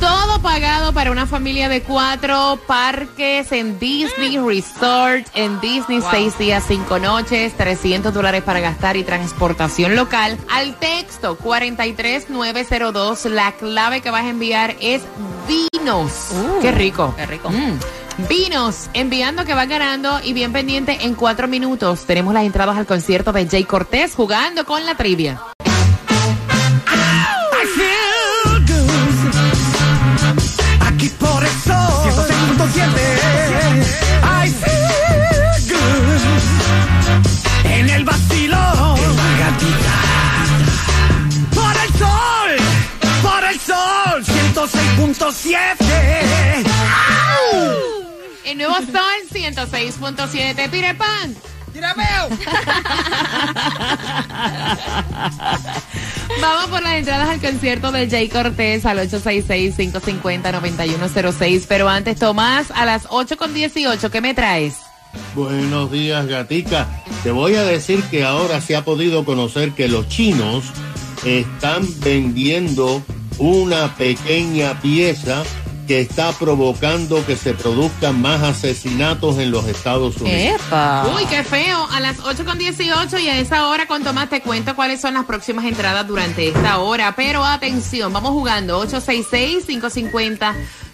todo pagado para una familia de cuatro parques en Disney Resort, en Disney seis días, cinco noches, 300 dólares para gastar y transportación local. Al texto 43902, la clave que vas a enviar es vinos. qué rico. Qué rico. Mm. Vinos, enviando que van ganando y bien pendiente en cuatro minutos. Tenemos las entradas al concierto de Jay Cortés jugando con la trivia. 106.7 I feel good En el vacilón. En la gatita. Por el sol Por el sol 106.7 El nuevo Sol 106.7. Peter Pan. Vamos por las entradas al concierto de Jay Cortés al 866-550-9106. Pero antes, Tomás, a las 8.18, ¿qué me traes? Buenos días, gatica. Te voy a decir que ahora se ha podido conocer que los chinos están vendiendo una pequeña pieza que está provocando que se produzcan más asesinatos en los Estados Unidos. Epa. Uy, qué feo. A las 8.18 y a esa hora con Tomás te cuento cuáles son las próximas entradas durante esta hora. Pero atención, vamos jugando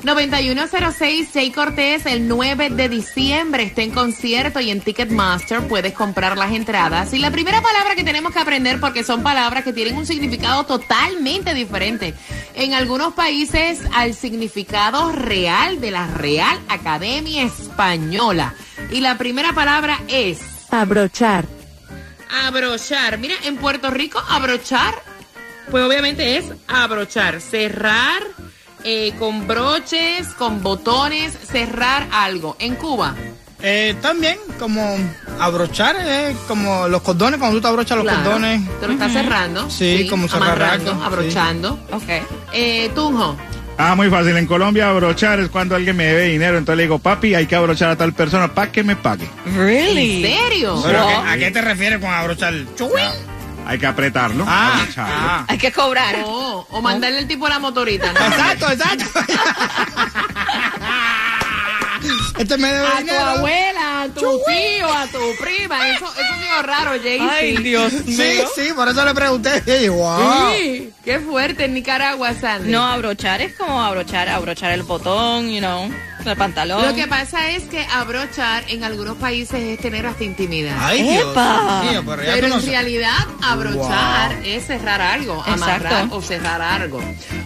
866-550-9106. Jay Cortés el 9 de diciembre está en concierto y en Ticketmaster puedes comprar las entradas. Y la primera palabra que tenemos que aprender porque son palabras que tienen un significado totalmente diferente. En algunos países al significado real de la Real Academia Española. Y la primera palabra es Abrochar. abrochar. Mira, en Puerto Rico, abrochar, pues obviamente es abrochar, cerrar eh, con broches, con botones, cerrar algo. En Cuba, Eh, también como abrochar, eh, como los cordones, cuando tú te abrochas los claro, cordones. te lo estás cerrando. Sí, como cerrar amarrando, algo, sí. abrochando. Ok. Eh, Tunjo, Ah, muy fácil. En Colombia, abrochar es cuando alguien me debe dinero. Entonces le digo, papi, hay que abrochar a tal persona para que me pague. Really? ¿en serio? Pero, ¿a, qué, a qué te refieres con abrochar? ¡Chuy! Hay que apretarlo. Ah, abrocharlo. ah. Hay que cobrar. Oh, o mandarle el tipo a la motorita. ¿no? Exacto, exacto. este me debe A tu abuela, a tu tío, a tu prima. Eso, eso es raro, Jaycee. Ay, Dios Sí, mío. sí, por eso le pregunté. Y, wow. Sí, qué fuerte en Nicaragua, Sandy. No, abrochar es como abrochar, abrochar el botón, you know, el pantalón. Lo que pasa es que abrochar en algunos países es tener hasta intimidad. Ay, Dios Epa. mío, pero ya Pero no en realidad, abrochar es cerrar algo, amarrar o cerrar algo.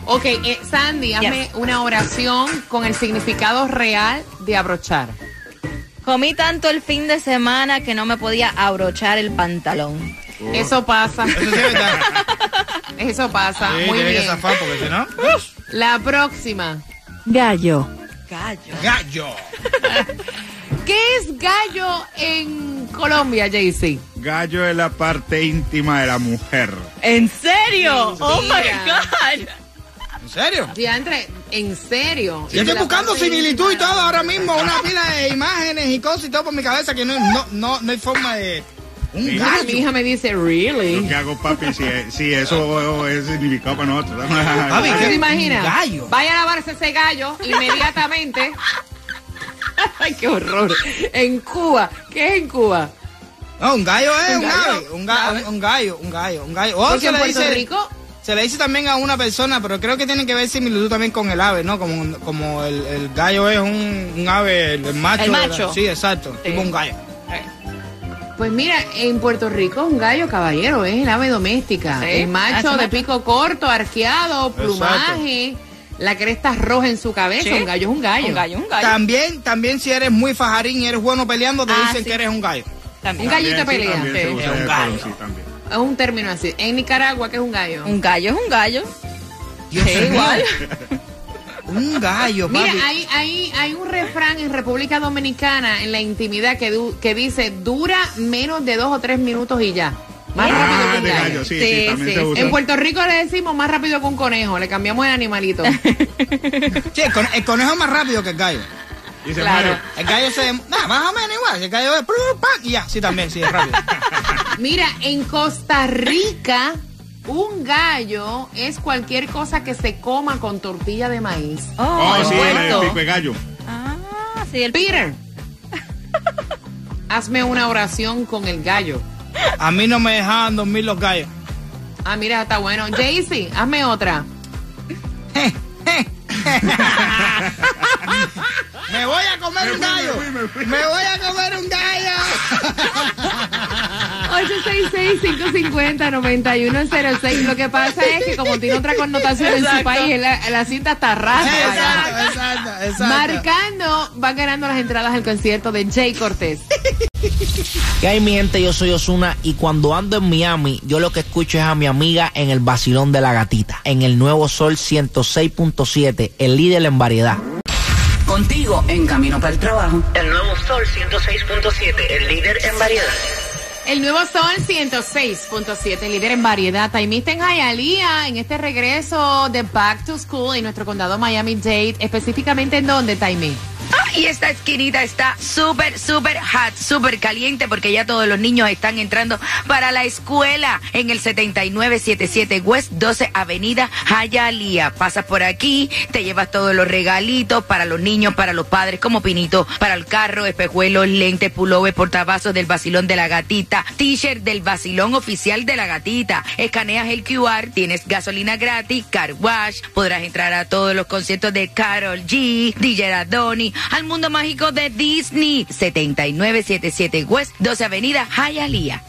Ok, eh, Sandy, hazme una oración con el significado real de abrochar. Comí tanto el fin de semana que no me podía abrochar el pantalón. Eso pasa, Eso sí pasa. Sí, Muy que bien. zafar porque si no. La próxima. Gallo. Gallo. Gallo. ¿Qué es gallo en Colombia, JC? Gallo es la parte íntima de la mujer. ¿En serio? Oh my. God. ¿En serio? Diantre, ¿en serio? Yo estoy buscando similitud y todo ahora mismo, una pila de imágenes y cosas y todo por mi cabeza que no, no, no, no hay forma de. Un Sí. Mi gallo. hija me dice, Lo ¿really? que hago, papi, si, si eso es significado para nosotros. Papi, ¿Te ¿qué? imaginas? Gallo. Vaya a lavarse ese gallo inmediatamente. Ay, qué horror. En Cuba. ¿Qué es en Cuba? No, un gallo es ¿Un un, gallo? ave, un, ga- ¿Ave? un gallo, un gallo, un gallo. Se en le, Puerto dice, Rico se le dice también a una persona, pero creo que tiene que ver similitud también con el ave, ¿no? Como, como el, el gallo es un, un ave, el, macho. El la- sí, exacto, Sí. tipo un gallo. Pues mira, en Puerto Rico un gallo caballero es el ave doméstica. Sí, El macho así de pico corto, arqueado, plumaje, la cresta roja en su cabeza. Sí. Un gallo es un gallo. Un gallo, un gallo. También, también si eres muy fajarín y eres bueno peleando, te Ah, dicen sí. que eres un gallo. También. Un gallito pelea. También Es un gallo. también. Es un término así. En Nicaragua, ¿qué es un gallo? Un gallo es un gallo. Dios Sí, mío. igual. Un gallo, papi. Mira, hay, hay, hay un refrán en República Dominicana en la intimidad que, du- que dice dura menos de dos o tres minutos y ya. Más Yeah. rápido que Ah, un de gallo. gallo, sí, sí, Sí, también sí, se sí. usa. En Puerto Rico le decimos más rápido que un conejo, le cambiamos el animalito. Sí, el, cone- el conejo es más rápido que el gallo. Y se Claro. muere. El gallo se... Nah, más o menos igual. El gallo es... Y ya, sí, también, sí, es rápido. Mira, en Costa Rica, un gallo es cualquier cosa que se coma con tortilla de maíz. Oh, Oh, sí, el pico de gallo. Ah, sí, el Peter, hazme una oración con el gallo. A mí no me dejaban dormir los gallos. Ah, mira, está bueno. Jaycee, hazme otra. Me voy a comer un gallo. Me voy a comer un gallo. 866-550-9106. Lo que pasa es que como tiene otra connotación en su país, la, la cinta está rara. Exacto, exacto, exacto. Marcando, van ganando las entradas al concierto de Jay Cortés. ¿Qué hay mi gente? Yo soy Osuna y cuando ando en Miami, yo lo que escucho es a mi amiga en el vacilón de la gatita, en el nuevo Sol 106.7, el líder en variedad. Contigo en camino para el trabajo. El nuevo Sol 106.7, el líder en variedad. El nuevo Sol 106.7, líder en variedad. Taimista en Hialeah, en este regreso de Back to School en nuestro condado Miami-Dade. Específicamente, ¿en dónde, Taimi? Y esta esquinita está súper, súper hot, súper caliente porque ya todos los niños están entrando para la escuela en el 7977 West 12 Avenida Hialeah. Pasas por aquí, te llevas todos los regalitos para los niños, para los padres, como pinito, para el carro, espejuelos, lentes, pullover, portavasos del vacilón de la gatita, t-shirt del vacilón oficial de la gatita. Escaneas el QR, tienes gasolina gratis, car wash, podrás entrar a todos los conciertos de Carol G, DJ Adoni, mundo mágico de Disney. 7977 West 12 Avenida Hialeah.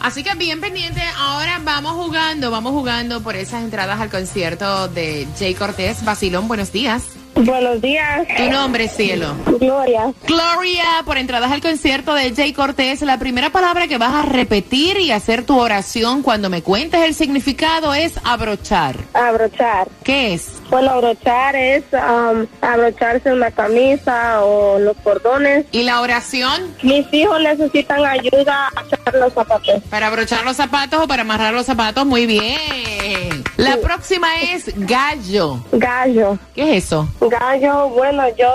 Así que bien pendiente, ahora vamos jugando, vamos jugando por esas entradas al concierto de Jay Cortés. Basilón, buenos días. Buenos días, Tu nombre, cielo. Gloria. Gloria, por entradas al concierto de Jay Cortés, la primera palabra que vas a repetir y hacer tu oración cuando me cuentes el significado es abrochar. Abrochar. ¿Qué es? Bueno, abrochar es um, abrocharse una camisa o los cordones. ¿Y la oración? Mis hijos necesitan ayuda a echar los zapatos. ¿Para abrochar los zapatos o para amarrar los zapatos? Muy bien. La próxima es gallo. Gallo. ¿Qué es eso? Gallo, bueno, yo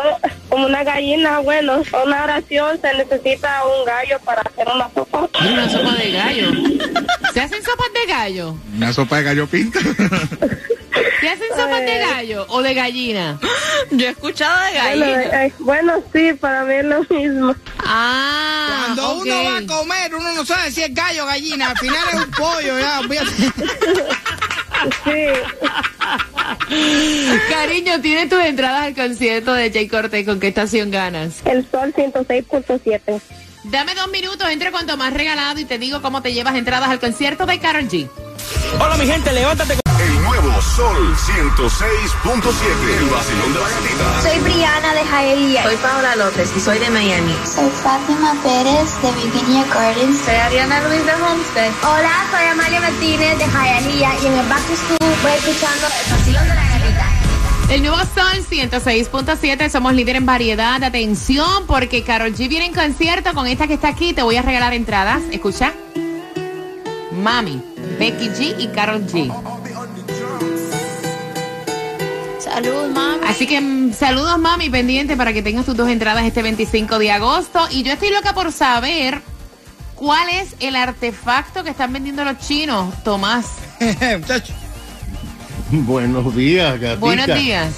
como una gallina, bueno, una oración se necesita un gallo para hacer una sopa. Una sopa de gallo. ¿Se hacen sopas de gallo? Una sopa de gallo pinta. ¿Se hacen sopas de gallo o de gallina? Yo he escuchado de Bueno, gallina. eh, bueno, sí, para mí es lo mismo. Ah, Cuando uno va a comer, uno no sabe si es gallo o gallina. Al final es un pollo, ya. Sí. Cariño, tienes tus entradas al concierto de Jay Cortés. ¿Con qué estación ganas? El sol 106.7. Dame dos minutos, entre cuanto más regalado y te digo cómo te llevas entradas al concierto de Karol G. Hola mi gente, levántate. Nuevo Sol 106.7. El vacilón de la gatita. Soy Briana de Hialeah. Soy Paola López y soy de Miami. Soy Fátima Pérez de Virginia Gardens. Soy Ariana Luis de Homestead. Hola, soy Amalia Martínez de Hialeah y en el Back to School voy escuchando el vacilón de la gatita. El nuevo Sol 106.7, somos líder en variedad. Atención, porque Carol G viene en concierto con esta que está aquí. Te voy a regalar entradas. Escucha. Mami, Becky G y Carol G. Salud, mami. Así que mm, saludos, mami, pendiente para que tengas tus dos entradas este 25 de agosto. Y yo estoy loca por saber cuál es el artefacto que están vendiendo los chinos, Tomás. Buenos días, gatita. Buenos días.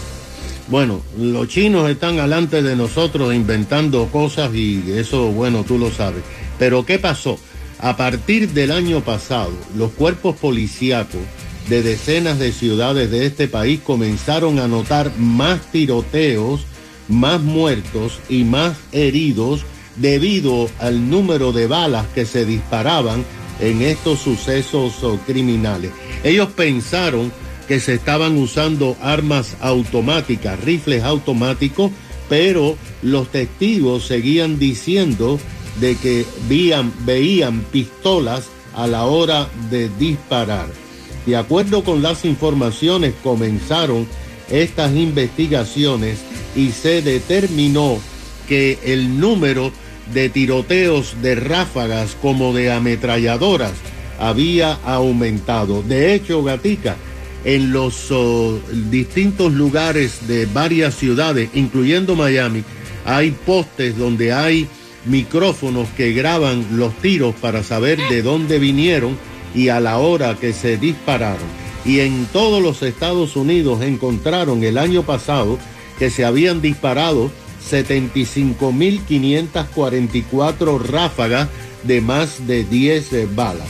Bueno, los chinos están alante de nosotros inventando cosas y eso, bueno, tú lo sabes. Pero ¿qué pasó? A partir del año pasado, los cuerpos policíacos de decenas de ciudades de este país comenzaron a notar más tiroteos, más muertos y más heridos debido al número de balas que se disparaban en estos sucesos criminales. Ellos pensaron que se estaban usando armas automáticas, rifles automáticos, pero los testigos seguían diciendo de que veían, veían pistolas a la hora de disparar. De acuerdo con las informaciones, comenzaron estas investigaciones y se determinó que el número de tiroteos de ráfagas como de ametralladoras había aumentado. De hecho, Gatica, en los oh, distintos lugares de varias ciudades, incluyendo Miami, hay postes donde hay micrófonos que graban los tiros para saber de dónde vinieron y a la hora que se dispararon. Y en todos los Estados Unidos encontraron el año pasado que se habían disparado 75.544 ráfagas de más de 10 eh, balas,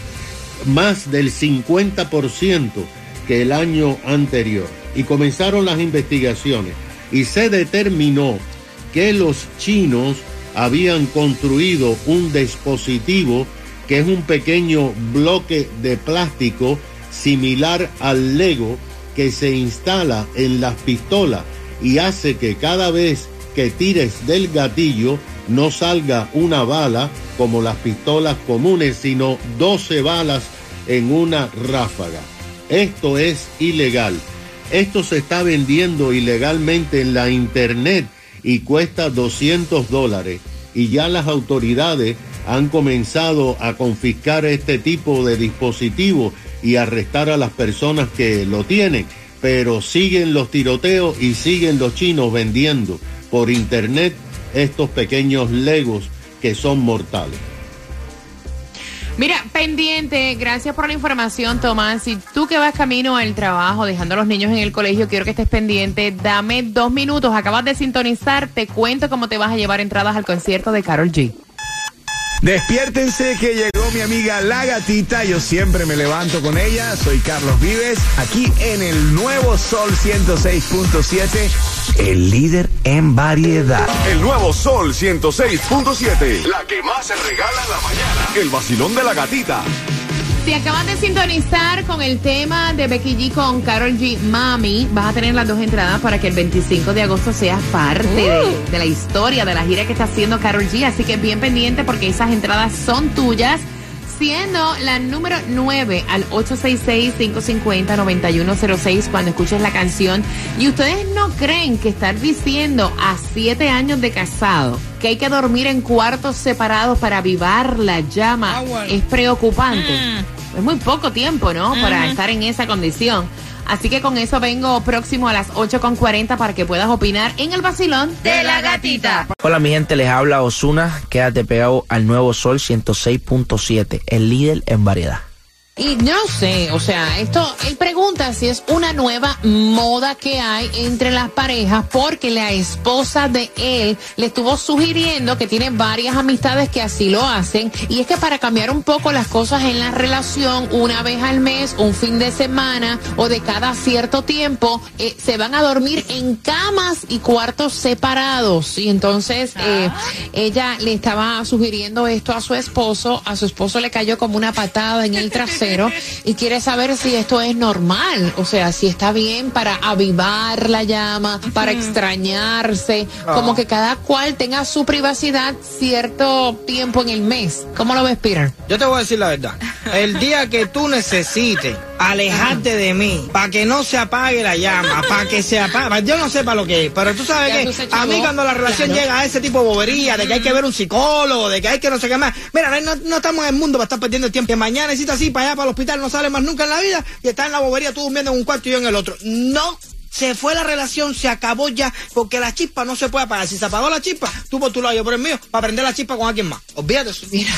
más del 50% que el año anterior. Y comenzaron las investigaciones y se determinó que los chinos habían construido un dispositivo que es un pequeño bloque de plástico similar al Lego que se instala en las pistolas y hace que cada vez que tires del gatillo no salga una bala como las pistolas comunes, sino 12 balas en una ráfaga. Esto es ilegal. Esto se está vendiendo ilegalmente en la internet y cuesta 200 dólares. Y ya las autoridades han comenzado a confiscar este tipo de dispositivos y arrestar a las personas que lo tienen. Pero siguen los tiroteos y siguen los chinos vendiendo por internet estos pequeños legos que son mortales. Mira, pendiente, gracias por la información, Tomás. Si tú que vas camino al trabajo, dejando a los niños en el colegio, quiero que estés pendiente. Dame dos minutos, acabas de sintonizar, te cuento cómo te vas a llevar entradas al concierto de Carol G. Despiértense que llegó mi amiga La Gatita. Yo siempre me levanto con ella. Soy Carlos Vives, aquí en el nuevo Sol 106.7, el líder en variedad. El nuevo Sol 106.7. La que más se regala en la mañana. El vacilón de la gatita. Si acabas de sintonizar con el tema de Becky G con Carol G, Mami, vas a tener las dos entradas para que el 25 de agosto seas parte de, de la historia de la gira que está haciendo Carol G. Así que bien pendiente porque esas entradas son tuyas. Siendo la número 9 al 866-550-9106 cuando escuches la canción. Y ustedes no creen que estar diciendo a 7 años de casado que hay que dormir en cuartos separados para avivar la llama es preocupante. Es muy poco tiempo, ¿no? Para estar en esa condición. Así que con eso vengo próximo a las 8.40 para que puedas opinar en el vacilón de la gatita. Hola mi gente, les habla Osuna. Quédate pegado al nuevo Sol 106.7, el líder en variedad. Y no sé, o sea, esto, él pregunta si es una nueva moda que hay entre las parejas porque la esposa de él le estuvo sugiriendo que tiene varias amistades que así lo hacen. Y es que para cambiar un poco las cosas en la relación, una vez al mes, un fin de semana o de cada cierto tiempo, eh, se van a dormir en camas y cuartos separados. Y entonces eh, ella le estaba sugiriendo esto a su esposo, a su esposo le cayó como una patada en el trasero y quiere saber si esto es normal, o sea, si está bien para avivar la llama, para extrañarse, como que cada cual tenga su privacidad cierto tiempo en el mes. ¿Cómo lo ves, Peter? Yo te voy a decir la verdad. El día que tú necesites alejarte de mí, para que no se apague la llama, para que se apague, yo no sé para lo que es, pero tú sabes Ya que a mí cuando la relación Claro. llega a ese tipo de bobería, de que hay que ver un psicólogo, de que hay que no sé qué más, mira, no, no estamos en el mundo para estar perdiendo el tiempo, que mañana necesitas así para allá, para el hospital, no sale más nunca en la vida, y está en la bobería tú durmiendo en un cuarto y yo en el otro. No. Se fue la relación, se acabó ya, porque la chispa no se puede apagar. Si se apagó la chispa, tú por tu lado, yo por el mío, para prender la chispa con alguien más. Olvídate eso. Mira,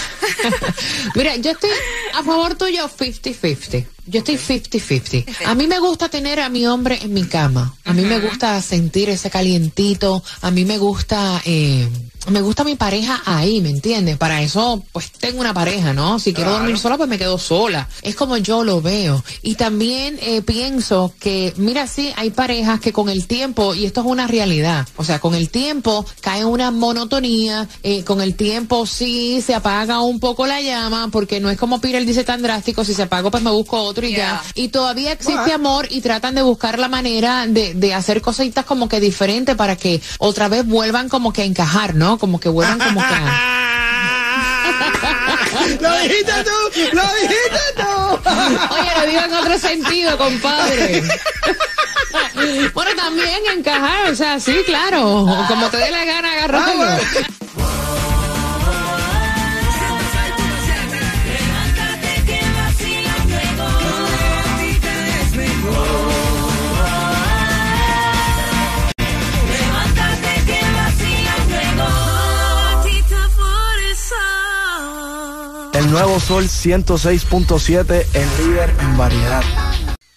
mira, yo estoy a favor tuyo 50-50. Yo estoy 50-50. A mí me gusta tener a mi hombre en mi cama. A mí me gusta sentir ese calientito. A mí me gusta, eh, me gusta mi pareja ahí, ¿me entiendes? Para eso, pues tengo una pareja, ¿no? Si quiero dormir sola, pues me quedo sola. Es como yo lo veo. Y también eh, pienso que, mira, sí, hay parejas que con el tiempo, y esto es una realidad, o sea, con el tiempo cae una monotonía, eh, con el tiempo sí se apaga un poco la llama, porque no es como Peter dice tan drástico, si se apaga pues me busco otro y ya. Y todavía existe amor y tratan de buscar la manera de, de hacer cositas como que diferentes para que otra vez vuelvan como que a encajar, ¿no? Como que vuelvan como que. ¡Lo dijiste tú! ¡Lo dijiste tú! Oye, lo digo en otro sentido, compadre. bueno, también encajar, o sea, sí, claro. Como te dé la gana. Levántate que El nuevo Sol 106.7, el líder en variedad.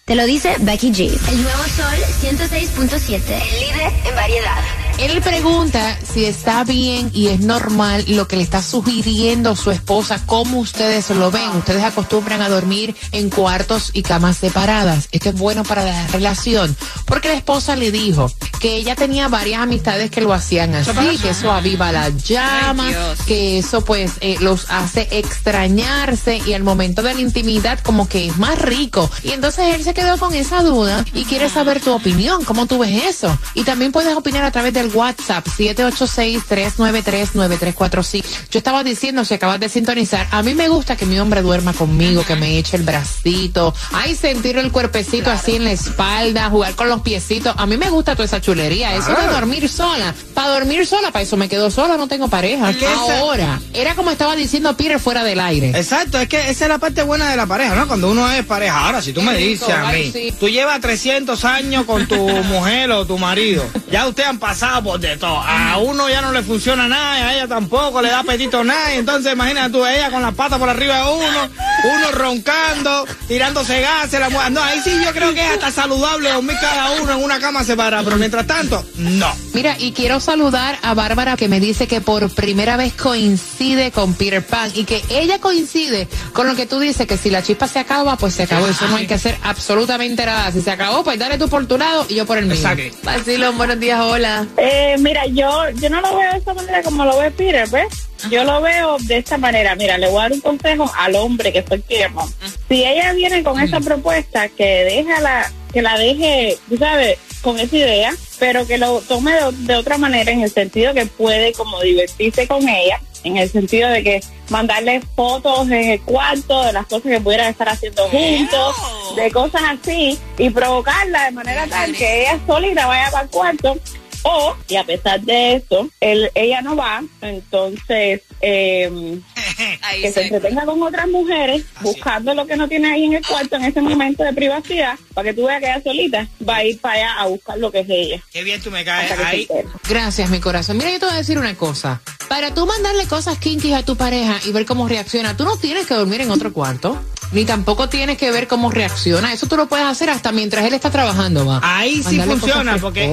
Te lo dice Becky G. El nuevo Sol 106.7, el líder en variedad. Él pregunta si está bien y es normal lo que le está sugiriendo su esposa, cómo ustedes lo ven. Ustedes acostumbran a dormir en cuartos y camas separadas. Esto es bueno para la relación. Porque la esposa le dijo que ella tenía varias amistades que lo hacían así, que eso aviva la llama, que eso pues eh, los hace extrañarse y al momento de la intimidad como que es más rico. Y entonces él se quedó con esa duda y quiere saber tu opinión, cómo tú ves eso. Y también puedes opinar a través WhatsApp 786-393-9345. Yo estaba diciendo, si acabas de sintonizar, a mí me gusta que mi hombre duerma conmigo, que me eche el bracito, ay, sentir el cuerpecito así en la espalda, jugar con los piecitos. A mí me gusta toda esa chulería, eso de dormir sola. Para dormir sola, para eso me quedo sola, no tengo pareja. Ahora, era como estaba diciendo Peter fuera del aire. Exacto, es que esa es la parte buena de la pareja, ¿no? Cuando uno es pareja. Ahora, si tú me dices a ay, mí, sí. tú llevas 300 años con tu mujer o tu marido, ya ustedes han pasado por de todo. A uno ya no le funciona nada, y a ella tampoco le da apetito nada. y entonces, imagínate tú, ella con las patas por arriba de uno, uno roncando, tirándose gases, la mujer. No, ahí sí yo creo que es hasta saludable dormir cada uno en una cama separada, pero mientras tanto, no. Mira, y quiero saludar a Bárbara que me dice que por primera vez coincide con Peter Pan y que ella coincide con lo que tú dices, que si la chispa se acaba, pues se acabó. Eso no hay que hacer absolutamente nada. Si se acabó, pues dale tú por tu lado y yo por el mío. Vacilón, buenos días, hola. Eh, mira, yo, yo no lo veo de esa manera como lo ve Peter, ¿ves? Yo lo veo de esta manera. Mira, le voy a dar un consejo al hombre que fue llamó. Si ella viene con esa propuesta, que deja la, que la deje, tú sabes, con esa idea, pero que lo tome de, de otra manera en el sentido que puede como divertirse con ella, en el sentido de que mandarle fotos en el cuarto de las cosas que pudieran estar haciendo juntos, de cosas así, y provocarla de manera tal que ella solita vaya para el cuarto o, y a pesar de eso, él, ella no va, entonces eh, que se entretenga con otras mujeres buscando lo que no tiene ahí en el cuarto en ese momento de privacidad, para que tú veas que ella solita va a ir para allá a buscar lo que es ella. Qué bien tú me caes ahí. Gracias, mi corazón. Mira, yo te voy a decir una cosa. Para tú mandarle cosas kinky a tu pareja y ver cómo reacciona, tú no tienes que dormir en otro cuarto. Ni tampoco tienes que ver cómo reacciona. Eso tú lo puedes hacer hasta mientras él está trabajando, va. Ahí sí Mandarle funciona, porque-.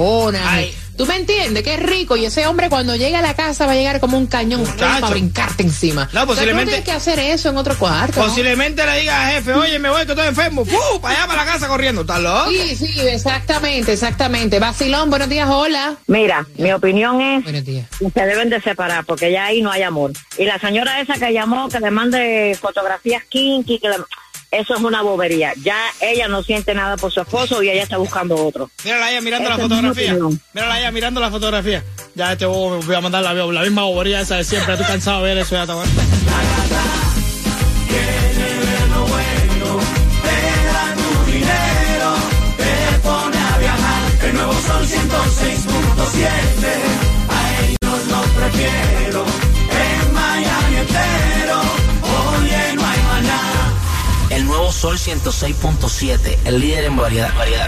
Tú me entiendes, que es rico. Y ese hombre cuando llegue a la casa va a llegar como un cañón para brincarte encima. No, O sea, tú posiblemente- tienes que hacer eso en otro cuarto. ¿no? Posiblemente le diga al jefe, oye, me voy que estoy enfermo. ¡Fu! Para allá, para la casa corriendo. ¿Estás loco? Sí, sí, exactamente, exactamente. Vacilón, buenos días, hola. Mira, mi opinión es Buenos días. que se deben de separar porque ya ahí no hay amor. Y la señora esa que llamó, que le mande fotografías kinky, que le- eso es una bobería. Ya ella no siente nada por su esposo y ella está buscando otro. Mírala ella mirando Esa la fotografía. Mírala ella mirando la fotografía. Ya este bobo me voy a mandar la, la misma bobería esa de siempre. Estoy cansado de ver eso ya, está tu dinero, te pone a viajar. El nuevo Sol 106.7, a ellos los prefiero. En Miami entero, nuevo Sol 106.7, el líder en variedad. variedad.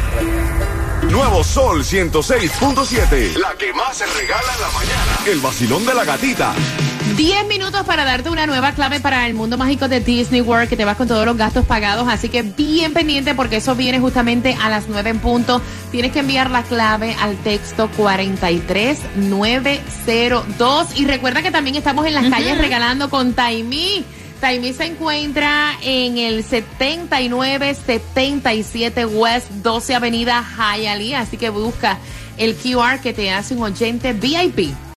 Nuevo Sol 106.7. La que más se regala en la mañana. El vacilón de la gatita. 10 minutos para darte una nueva clave para el mundo mágico de Disney World, que te vas con todos los gastos pagados, así que bien pendiente porque eso viene justamente a las 9 en punto. Tienes que enviar la clave al texto 43902 y recuerda que también estamos en las calles regalando con Taimí. Taimí se encuentra en el 7977 West 12 Avenida Hialeah, así que busca el QR que te hace un oyente VIP.